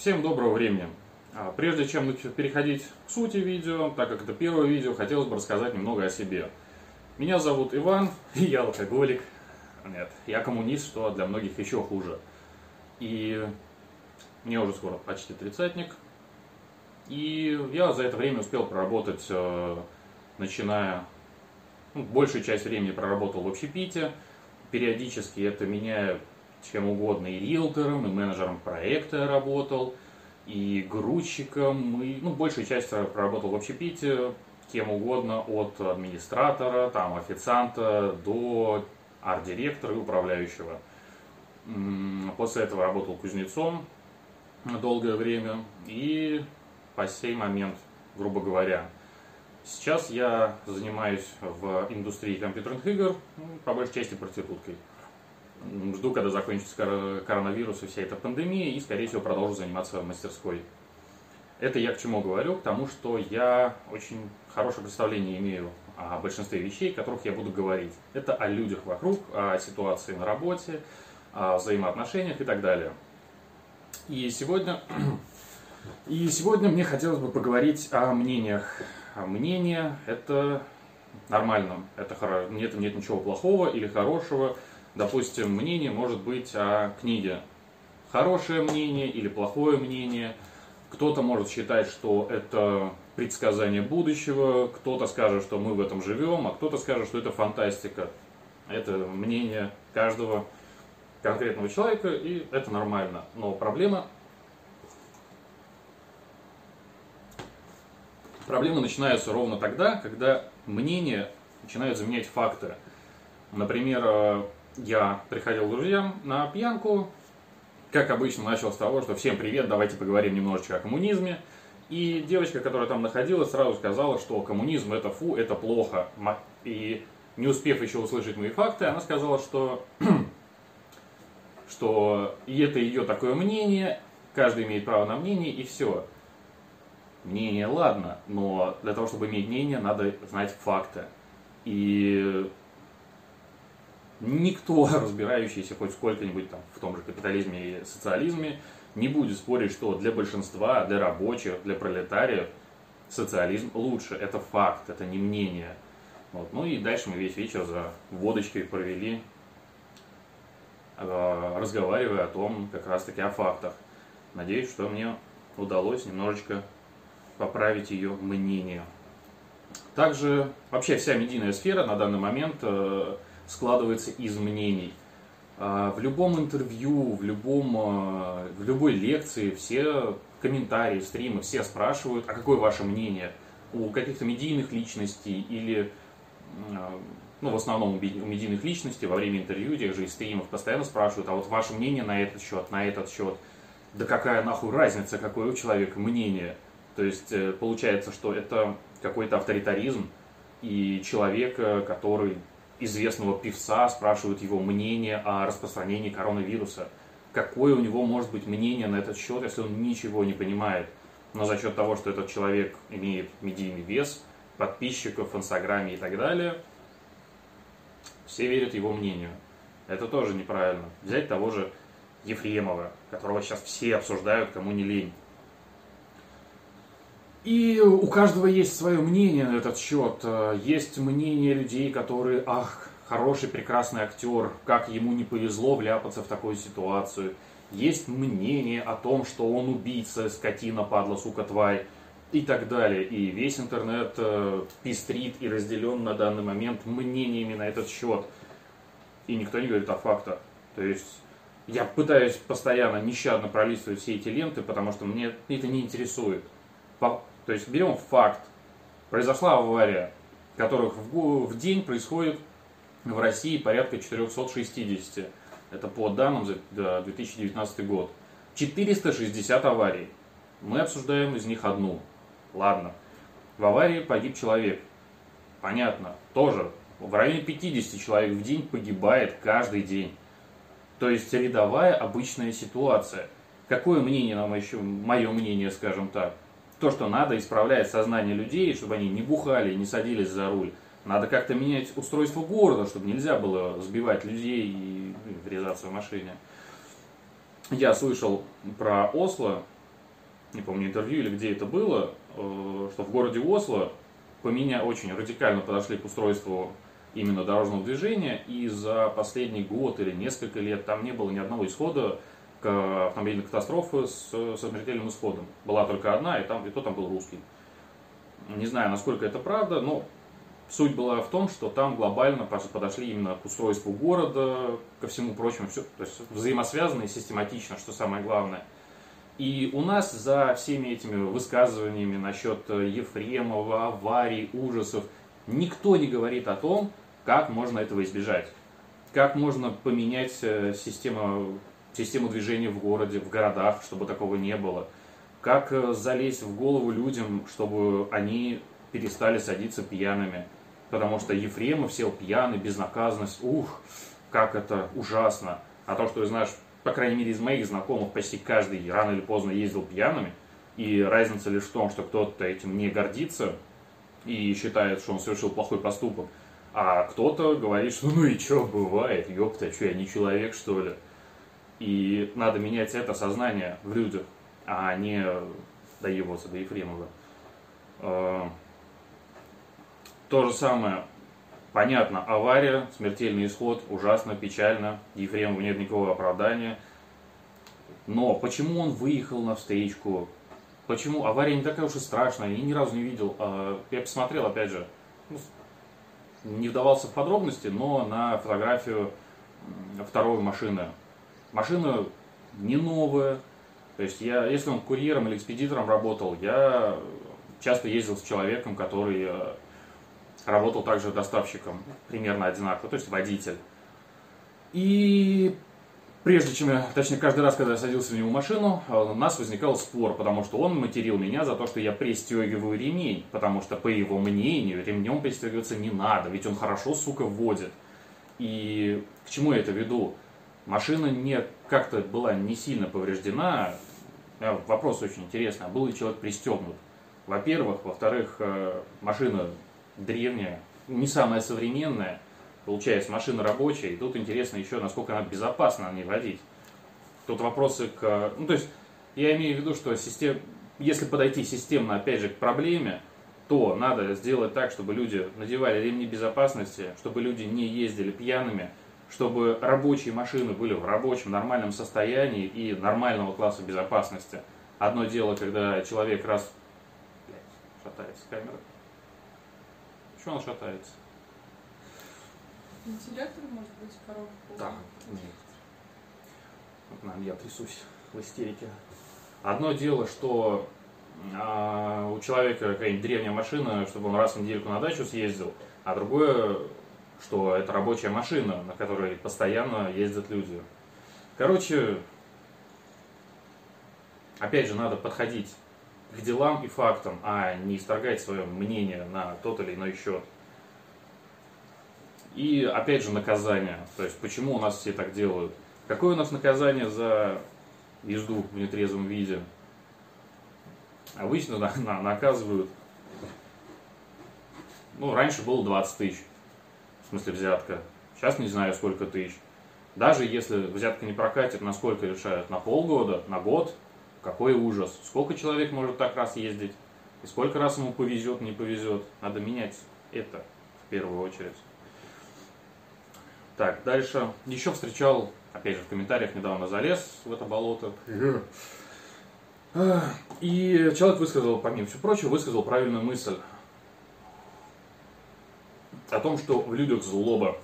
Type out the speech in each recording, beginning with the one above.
Всем доброго времени. А, Прежде чем переходить к сути видео, так как это первое видео, хотелось бы рассказать немного о себе. Меня зовут Иван, и я алкоголик. Нет, я коммунист, что для многих еще хуже. И мне уже скоро почти тридцатник. И я за это время успел проработать, э, начиная, ну, большую часть времени проработал в общепите. Периодически это меняя чем угодно, и риэлтором, и менеджером проекта работал, и грузчиком, и, ну, большую часть проработал в общепите, кем угодно, от администратора, там, официанта до арт-директора и управляющего. После этого работал кузнецом долгое время и по сей момент, грубо говоря. Сейчас я занимаюсь в индустрии компьютерных игр, ну, по большей части проституткой. Жду, когда закончится коронавирус и вся эта пандемия, и, скорее всего, продолжу заниматься мастерской. Это я к чему говорю? К тому, что я очень хорошее представление имею о большинстве вещей, о которых я буду говорить. Это о людях вокруг, о ситуации на работе, о взаимоотношениях и так далее. И сегодня, и сегодня мне хотелось бы поговорить о мнениях. А мнение – это нормально, это, нет, нет ничего плохого или хорошего – допустим, мнение может быть о книге. Хорошее мнение или плохое мнение. Кто-то может считать, что это предсказание будущего, кто-то скажет, что мы в этом живем, а кто-то скажет, что это фантастика. Это мнение каждого конкретного человека, и это нормально. Но проблема Проблемы начинаются ровно тогда, когда мнение начинают заменять факты. Например, э, я приходил к друзьям на пьянку. Как обычно, начал с того, что всем привет, давайте поговорим немножечко о коммунизме. И девочка, которая там находилась, сразу сказала, что коммунизм это фу, это плохо. И не успев еще услышать мои факты, она сказала, что, что и это ее такое мнение, каждый имеет право на мнение, и все. Мнение, ладно, но для того, чтобы иметь мнение, надо знать факты. И никто, разбирающийся хоть сколько-нибудь там в том же капитализме и социализме, не будет спорить, что для большинства, для рабочих, для пролетариев социализм лучше. Это факт, это не мнение. Вот. Ну и дальше мы весь вечер за водочкой провели, э, разговаривая о том, как раз таки о фактах. Надеюсь, что мне удалось немножечко поправить ее мнение. Также вообще вся медийная сфера на данный момент э, складывается из мнений. А, в любом интервью, в, любом, а, в любой лекции все комментарии, стримы, все спрашивают, а какое ваше мнение у каких-то медийных личностей или, а, ну, в основном у медийных личностей во время интервью, тех же и стримов постоянно спрашивают, а вот ваше мнение на этот счет, на этот счет. Да какая нахуй разница, какое у человека мнение. То есть э, получается, что это какой-то авторитаризм, и человек, который известного певца, спрашивают его мнение о распространении коронавируса. Какое у него может быть мнение на этот счет, если он ничего не понимает? Но за счет того, что этот человек имеет медийный вес, подписчиков в Инстаграме и так далее, все верят его мнению. Это тоже неправильно. Взять того же Ефремова, которого сейчас все обсуждают, кому не лень. И у каждого есть свое мнение на этот счет. Э, есть мнение людей, которые, ах, хороший, прекрасный актер, как ему не повезло вляпаться в такую ситуацию. Есть мнение о том, что он убийца, скотина, падла, сука, тварь и так далее. И весь интернет э, пестрит и разделен на данный момент мнениями на этот счет. И никто не говорит о фактах. То есть я пытаюсь постоянно нещадно пролистывать все эти ленты, потому что мне это не интересует. То есть берем факт. Произошла авария, которых в, в день происходит в России порядка 460. Это по данным за 2019 год. 460 аварий. Мы обсуждаем из них одну. Ладно. В аварии погиб человек. Понятно. Тоже в районе 50 человек в день погибает каждый день. То есть рядовая обычная ситуация. Какое мнение нам еще, мое мнение, скажем так, то, что надо исправлять сознание людей, чтобы они не бухали, не садились за руль. Надо как-то менять устройство города, чтобы нельзя было сбивать людей и врезаться в машине. Я слышал про Осло, не помню, интервью или где это было, э, что в городе Осло по меня очень радикально подошли к устройству именно дорожного движения, и за последний год или несколько лет там не было ни одного исхода автомобильной катастрофы с, со смертельным исходом. Была только одна, и, там, и то там был русский. Не знаю, насколько это правда, но суть была в том, что там глобально подошли именно к устройству города, ко всему прочему, все, то есть взаимосвязано и систематично, что самое главное. И у нас за всеми этими высказываниями насчет Ефремова, аварий, ужасов, никто не говорит о том, как можно этого избежать. Как можно поменять э, систему, систему движения в городе, в городах, чтобы такого не было. Как э, залезть в голову людям, чтобы они перестали садиться пьяными. Потому что Ефремов сел пьяный, безнаказанность, ух, как это ужасно. А то, что, знаешь, по крайней мере, из моих знакомых почти каждый рано или поздно ездил пьяными, и разница лишь в том, что кто-то этим не гордится и считает, что он совершил плохой поступок, а кто-то говорит, что ну и что, бывает, ёпта, что я не человек, что ли. И надо менять это сознание в людях, а не доебываться до Ефремова. Э, то же самое, понятно, авария, смертельный исход, ужасно, печально, Ефремову нет никакого оправдания. Но почему он выехал на встречку? Почему авария не такая уж и страшная, я ни разу не видел. А, я посмотрел, опять же, ну, не вдавался в подробности, но на фотографию второй машины. Машина не новая. То есть я, если он курьером или экспедитором работал, я часто ездил с человеком, который э, работал также доставщиком, примерно одинаково, то есть водитель. И прежде чем я, точнее, каждый раз, когда я садился в него машину, э, у нас возникал спор, потому что он материл меня за то, что я пристегиваю ремень, потому что, по его мнению, ремнем пристегиваться не надо, ведь он хорошо, сука, вводит. И к чему я это веду? Машина не как-то была не сильно повреждена. Э, вопрос очень интересный. А был ли человек пристегнут? Во-первых. Во-вторых, э, машина древняя, не самая современная, получается, машина рабочая, и тут интересно еще, насколько она безопасна на ней водить. Тут вопросы к... Ну, то есть, я имею в виду, что систем... если подойти системно, опять же, к проблеме, то надо сделать так, чтобы люди надевали ремни безопасности, чтобы люди не ездили пьяными, чтобы рабочие машины были в рабочем, нормальном состоянии и нормального класса безопасности. Одно дело, когда человек раз... Блядь, шатается камера. Почему она шатается? Вентилятор, может быть, коробка? Да, нет. Вот, наверное, я трясусь в истерике. Одно дело, что а, у человека какая-нибудь древняя машина, чтобы он раз в недельку на дачу съездил, а другое, что это рабочая машина, на которой постоянно ездят люди. Короче, опять же, надо подходить к делам и фактам, а не исторгать свое мнение на тот или иной счет. И опять же наказание. То есть почему у нас все так делают? Какое у нас наказание за езду в нетрезвом виде? Обычно на, на, наказывают. Ну, раньше было 20 тысяч. В смысле взятка. Сейчас не знаю сколько тысяч. Даже если взятка не прокатит, на сколько решают? На полгода, на год, какой ужас. Сколько человек может так раз ездить? И сколько раз ему повезет, не повезет. Надо менять это в первую очередь. Так, дальше. Еще встречал, опять же, в комментариях недавно залез в это болото. И человек высказал, помимо всего прочего, высказал правильную мысль о том, что в людях злоба.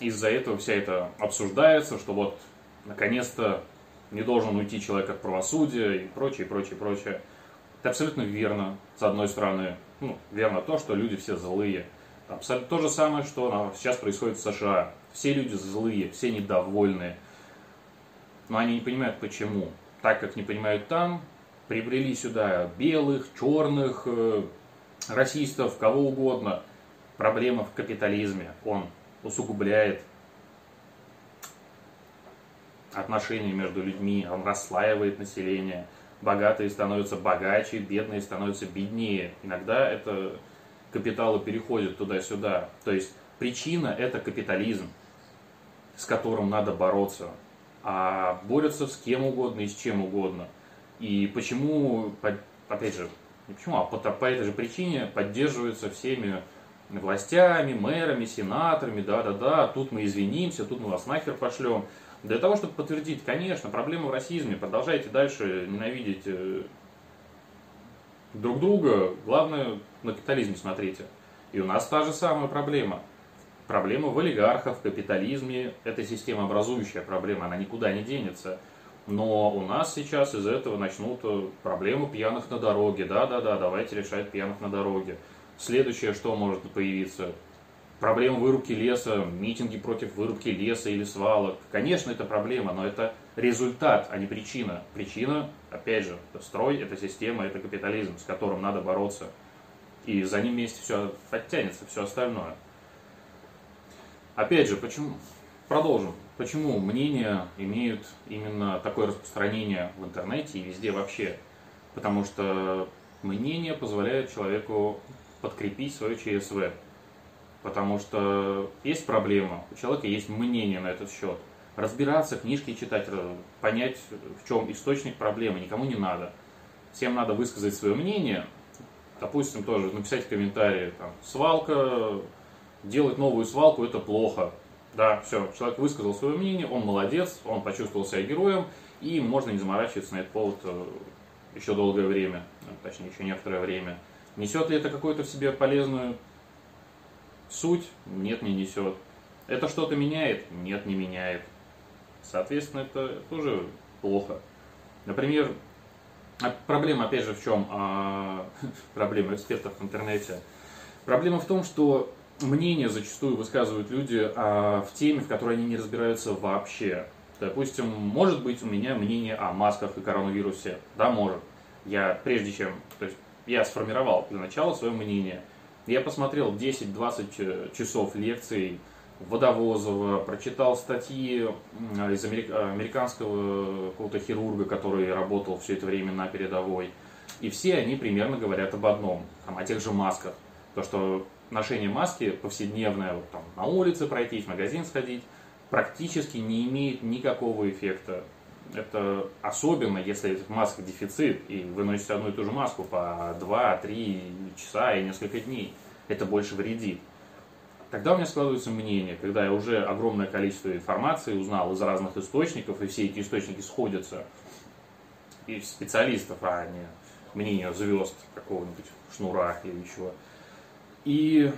Из-за этого вся это обсуждается, что вот наконец-то не должен уйти человек от правосудия и прочее, прочее, прочее. Это абсолютно верно, с одной стороны. Ну, верно то, что люди все злые. Абсолютно то же самое, что сейчас происходит в США. Все люди злые, все недовольные. Но они не понимают почему. Так как не понимают там, приобрели сюда белых, черных, э, расистов, кого угодно. Проблема в капитализме. Он усугубляет отношения между людьми, он расслаивает население. Богатые становятся богаче, бедные становятся беднее. Иногда это капиталы переходят туда-сюда. То есть причина это капитализм, с которым надо бороться. А борются с кем угодно и с чем угодно. И почему, опять же, не почему, а по, по этой же причине поддерживаются всеми властями, мэрами, сенаторами, да-да-да, тут мы извинимся, тут мы вас нахер пошлем. Для того, чтобы подтвердить, конечно, проблема в расизме, продолжайте дальше ненавидеть э, друг друга, главное, на капитализме смотрите. И у нас та же самая проблема. Проблема в олигархах, в капитализме, это системообразующая проблема, она никуда не денется. Но у нас сейчас из этого начнут э, проблему пьяных на дороге. Да-да-да, давайте решать пьяных на дороге. Следующее, что может появиться? Проблема вырубки леса, митинги против вырубки леса или свалок. Конечно, это проблема, но это результат, а не причина. Причина, опять же, это строй, это система, это капитализм, с которым надо бороться. И за ним вместе все подтянется, все остальное. Опять же, почему? Продолжим. Почему мнения имеют именно такое распространение в интернете и везде вообще? Потому что мнение позволяет человеку подкрепить свое ЧСВ. Потому что есть проблема, у человека есть мнение на этот счет. Разбираться, книжки читать, понять, в чем источник проблемы, никому не надо. Всем надо высказать свое мнение, допустим, тоже написать комментарии, там, свалка, делать новую свалку это плохо. Да, все, человек высказал свое мнение, он молодец, он почувствовал себя героем, и можно не заморачиваться на этот повод э, еще долгое время, э, точнее, еще некоторое время. Несет ли это какую-то в себе полезную суть? Нет, не несет. Это что-то меняет? Нет, не меняет. Соответственно, это тоже плохо. Например, а проблема, опять же, в чем? А, проблема экспертов в интернете. Проблема в том, что мнения зачастую высказывают люди а, в теме, в которой они не разбираются вообще. Допустим, может быть у меня мнение о масках и коронавирусе. Да, может. Я прежде чем, то есть я сформировал для начала свое мнение. Я посмотрел 10-20 э, часов лекций Водовозова, прочитал статьи из американского какого-то хирурга, который работал все это время на передовой. И все они примерно говорят об одном, там, о тех же масках. То, что ношение маски повседневное, вот, там, на улице пройтись, в магазин сходить, практически не имеет никакого эффекта. Это особенно, если этих масок дефицит, и вы носите одну и ту же маску по 2-3 часа и несколько дней. Это больше вредит. Тогда у меня складывается мнение, когда я уже огромное количество информации узнал из разных источников, и все эти источники сходятся, и специалистов, а не мнение звезд какого-нибудь шнура или чего. И,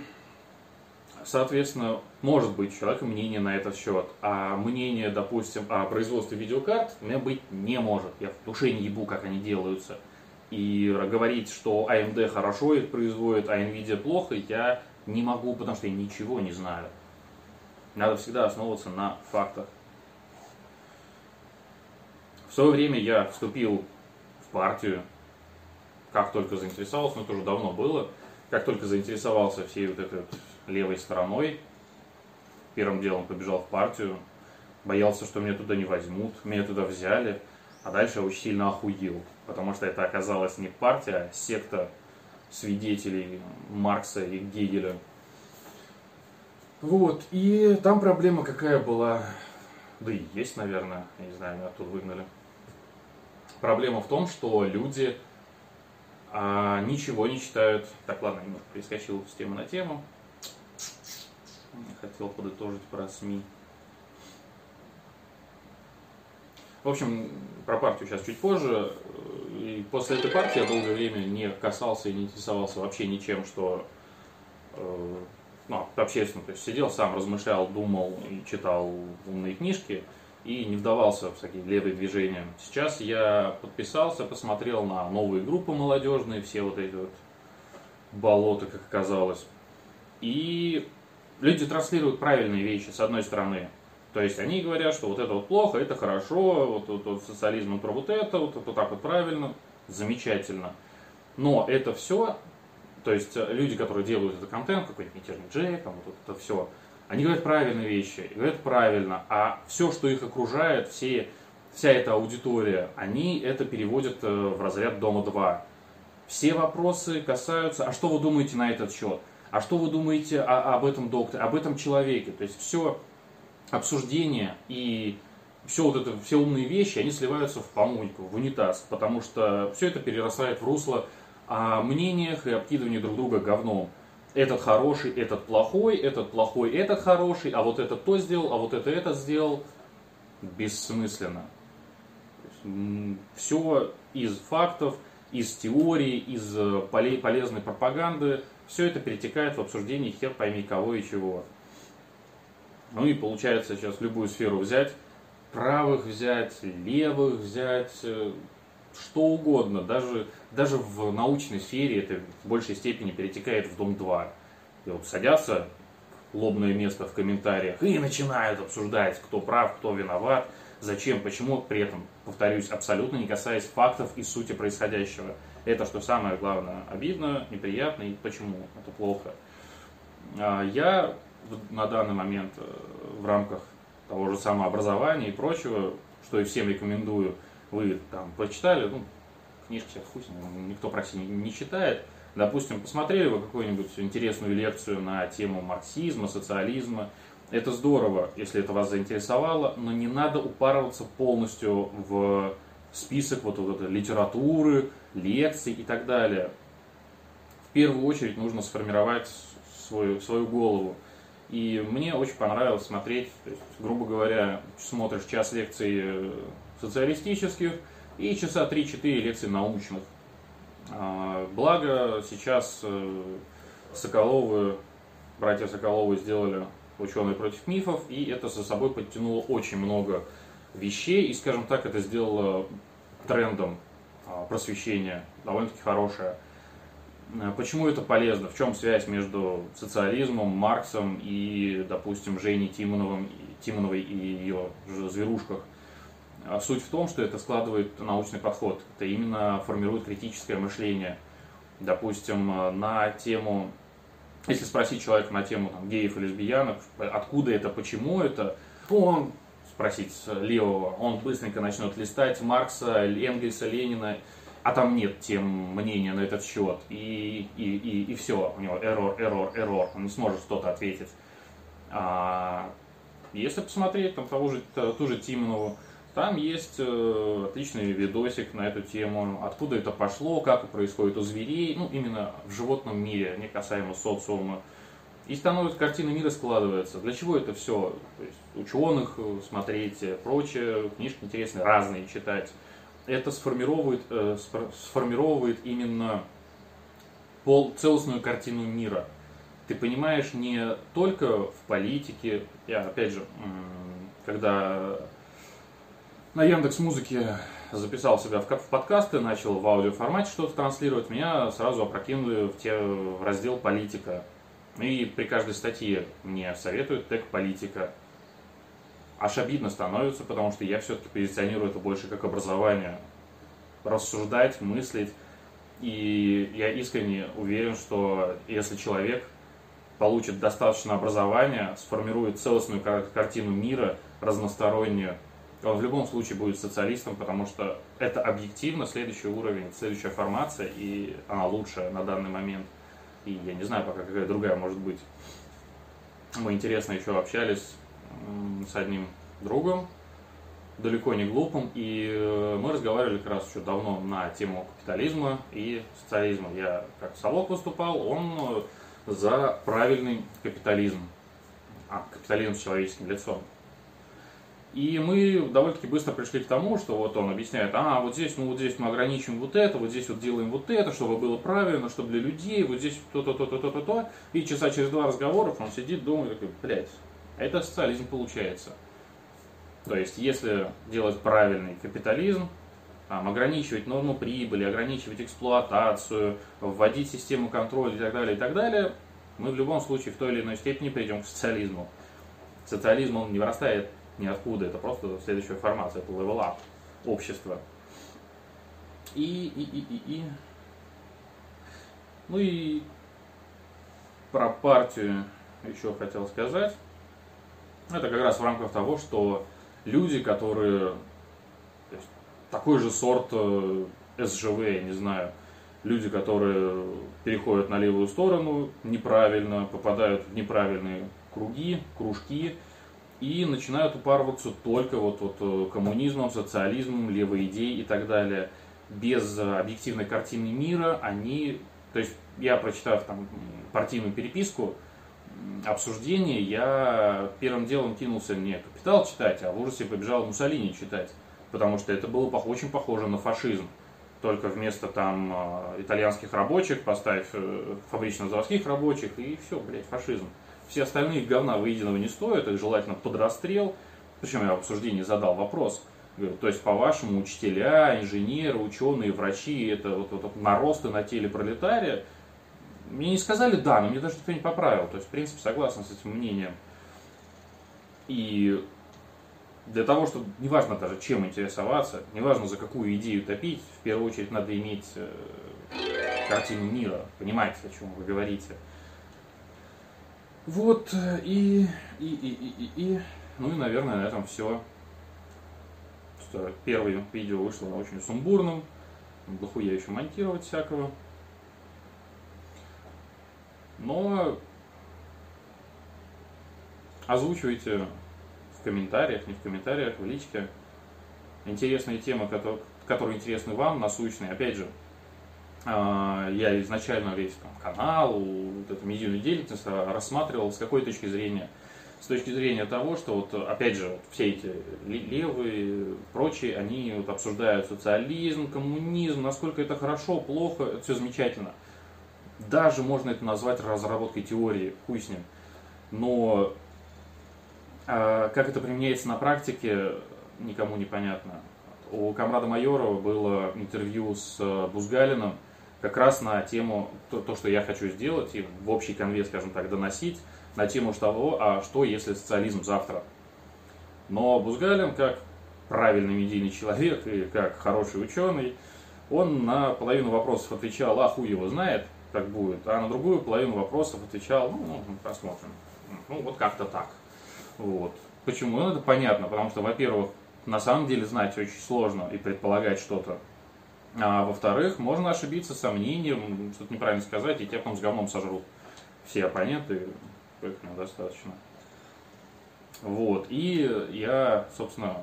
соответственно, может быть у мнение на этот счет, а мнение, допустим, о производстве видеокарт у меня быть не может. Я в душе не ебу, как они делаются. И говорить, что AMD хорошо их производит, а Nvidia плохо, я не могу, потому что я ничего не знаю. Надо всегда основываться на фактах. В свое время я вступил в партию, как только заинтересовался, но это уже давно было, как только заинтересовался всей вот этой вот левой стороной, первым делом побежал в партию, боялся, что меня туда не возьмут, меня туда взяли, а дальше я очень сильно охуел, потому что это оказалась не партия, а секта свидетелей Маркса и Гегеля. Вот, и там проблема какая была, да и есть, наверное, я не знаю, меня оттуда выгнали. Проблема в том, что люди а, ничего не читают. Так, ладно, немножко перескочил с темы на тему. Хотел подытожить про СМИ. В общем, про партию сейчас чуть позже. И после этой партии я долгое время не касался и не интересовался вообще ничем, что э, ну, общественно. То есть сидел сам, размышлял, думал и читал умные книжки и не вдавался в такие левые движения. Сейчас я подписался, посмотрел на новые группы молодежные, все вот эти вот болота, как оказалось. И люди транслируют правильные вещи, с одной стороны. То есть они говорят, что вот это вот плохо, это хорошо, вот, вот, вот социализм про вот это, вот, вот так вот правильно, замечательно. Но это все, то есть люди, которые делают этот контент, какой-нибудь мятежный Джек, там вот это все, они говорят правильные вещи, говорят правильно, а все, что их окружает, все, вся эта аудитория, они это переводят э, в разряд Дома 2. Все вопросы касаются, а что вы думаете на этот счет? А что вы думаете о, об этом докторе, об этом человеке? То есть все обсуждение и все вот это, все умные вещи, они сливаются в помойку, в унитаз, потому что все это перерастает в русло о мнениях и обкидывании друг друга говном. Этот хороший, этот плохой, этот плохой, этот хороший, а вот этот то сделал, а вот это это сделал. Бессмысленно. Все из фактов, из теории, из э, полезной пропаганды, все это перетекает в обсуждение хер пойми кого и чего. Ну и получается сейчас любую сферу взять, правых взять, левых взять, э, что угодно. Даже, даже в научной сфере это в большей степени перетекает в Дом 2. И вот садятся лобное место в комментариях и начинают обсуждать, кто прав, кто виноват, зачем, почему, при этом, повторюсь, абсолютно не касаясь фактов и сути происходящего. Это, что самое главное, обидно, неприятно и почему это плохо. А, я на данный момент э, в рамках того же самообразования и прочего, что и всем рекомендую, вы там почитали, ну, книжки сейчас хуй никто практически не, не читает. Допустим, посмотрели вы какую-нибудь интересную лекцию на тему марксизма, социализма. Это здорово, если это вас заинтересовало, но не надо упарываться полностью в список вот, вот этой литературы, лекций и так далее. В первую очередь нужно сформировать свою, свою голову. И мне очень понравилось смотреть, то есть, грубо говоря, смотришь час лекций э, социалистических и часа 3-4 лекций научных. А, благо сейчас э, Соколовы, братья Соколовы сделали ученые против мифов, и это за собой подтянуло очень много вещей, и, скажем так, это сделало трендом а, просвещения, довольно-таки хорошее. А, почему это полезно? В чем связь между социализмом, Марксом и, допустим, Женей Тимоновым, Тимоновой и ее зверушках? А суть в том, что это складывает научный подход. Это именно формирует критическое мышление. Допустим, на тему, если спросить человека на тему там, геев и лесбиянок, откуда это, почему это, то он спросить левого, он быстренько начнет листать Маркса, Энгельса, Ленина, а там нет тем мнения на этот счет, и, и, и, и все, у него error, error, error, он не сможет что-то ответить. А если посмотреть там того же, ту же Тимонову, там есть э, отличный видосик на эту тему, откуда это пошло, как происходит у зверей, ну именно в животном мире, не касаемо социума. И становится картина мира складывается. Для чего это все? То есть ученых э, смотреть, э, прочее, книжки интересные, разные читать. Это сформирует, э, сформировывает именно пол, целостную картину мира. Ты понимаешь не только в политике, я опять же, когда на Яндекс Музыке записал себя в, в подкасты, начал в аудиоформате что-то транслировать, меня сразу опрокинули в, те, в раздел политика. И при каждой статье мне советуют тег политика. Аж обидно становится, потому что я все-таки позиционирую это больше как образование. Рассуждать, мыслить. И я искренне уверен, что если человек получит достаточно образования, сформирует целостную картину мира, разностороннюю, он в любом случае будет социалистом, потому что это объективно следующий уровень, следующая формация, и она лучшая на данный момент. И я не знаю пока какая другая может быть. Мы интересно еще общались с одним другом, далеко не глупым, и э, мы разговаривали как раз еще давно на тему капитализма и социализма. Я как совок выступал, он э, за правильный капитализм, а капитализм с человеческим лицом. И мы довольно-таки быстро пришли к тому, что вот он объясняет, а вот здесь, ну вот здесь мы ограничим вот это, вот здесь вот делаем вот это, чтобы было правильно, чтобы для людей, вот здесь то-то, то-то, то-то, то. И часа через два разговоров он сидит, думает, такой, блядь, это социализм получается. То есть, если делать правильный капитализм, там, ограничивать норму прибыли, ограничивать эксплуатацию, вводить систему контроля и так далее, и так далее, мы в любом случае в той или иной степени придем к социализму. Социализм, он не вырастает ниоткуда, это просто следующая формация, это level up общества. И, и, и, и, и. Ну и про партию еще хотел сказать. Это как раз в рамках того, что люди, которые есть, такой же сорт э, СЖВ, я не знаю, люди, которые переходят на левую сторону неправильно, попадают в неправильные круги, кружки, и начинают упарываться только вот, вот э, коммунизмом, социализмом, левой идеей и так далее. Без объективной картины мира они, то есть я прочитав там партийную переписку, обсуждение, я первым делом кинулся не «Капитал» читать, а в ужасе побежал Муссолини читать, потому что это было очень похоже на фашизм. Только вместо там э, итальянских рабочих поставь э, фабрично-заводских рабочих, и все, блядь, фашизм. Все остальные говна выеденного не стоят, их желательно под расстрел. Причем я в обсуждении задал вопрос. Говорю, то есть, по-вашему, учителя, инженеры, ученые, врачи, это вот, вот, вот наросты на теле пролетария? Мне не сказали да, но мне даже никто не поправил. То есть, в принципе, согласен с этим мнением. И для того, чтобы, неважно даже чем интересоваться, неважно за какую идею топить, в первую очередь надо иметь э, картину мира, понимать, о чем вы говорите. Вот, и, и, и, и, и, и, ну и, наверное, на этом все. Первое видео вышло очень сумбурным, дохуя еще монтировать всякого. Но озвучивайте в комментариях, не в комментариях, в личке интересные темы, которые, которые интересны вам, насущные. Опять же, я изначально весь там, канал, вот эту медийную деятельность рассматривал с какой точки зрения? С точки зрения того, что вот опять же вот все эти левые, прочие, они вот обсуждают социализм, коммунизм, насколько это хорошо, плохо, это все замечательно. Даже можно это назвать разработкой теории, хуй с ним. Но э, как это применяется на практике, никому не понятно. У комрада Майорова было интервью с Бузгалиным, как раз на тему, то, то, что я хочу сделать, и в общий конве, скажем так, доносить, на тему того, а что если социализм завтра. Но Бузгалин, как правильный медийный человек и как хороший ученый, он на половину вопросов отвечал, а хуй его знает, как будет, а на другую половину вопросов отвечал, ну, посмотрим. Ну, вот как-то так. Вот. Почему? Ну, это понятно, потому что, во-первых, на самом деле знать очень сложно и предполагать что-то а во-вторых, можно ошибиться сомнением, что-то неправильно сказать, и тебя потом с говном сожрут. Все оппоненты, поэтому достаточно. Вот. И я, собственно,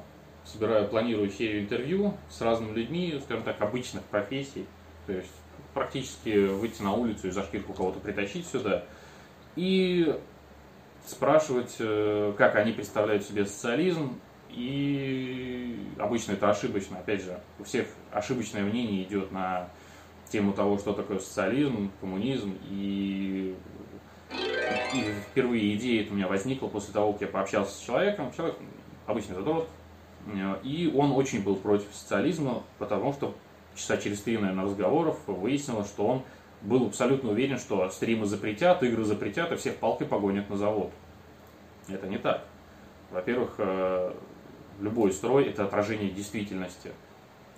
собираю, планирую серию интервью с разными людьми, скажем так, обычных профессий. То есть практически выйти на улицу и за шкирку кого-то притащить сюда. И спрашивать, э, как они представляют себе социализм, и обычно это ошибочно. Опять же, у всех ошибочное мнение идет на тему того, что такое социализм, коммунизм. И, и впервые идея это у меня возникла после того, как я пообщался с человеком. Человек обычный задрот. И он очень был против социализма, потому что часа через три, наверное, разговоров выяснилось, что он был абсолютно уверен, что стримы запретят, игры запретят, и всех палкой погонят на завод. Это не так. Во-первых, э, любой строй – это отражение действительности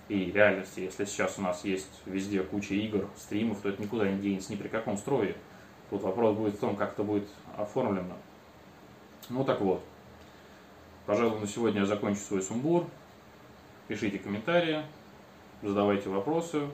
и реальности. Если сейчас у нас есть везде куча игр, стримов, то это никуда не денется ни при каком строе. Тут вопрос будет в том, как это будет оформлено. Ну так вот. Пожалуй, на сегодня я закончу свой сумбур. Пишите комментарии, задавайте вопросы.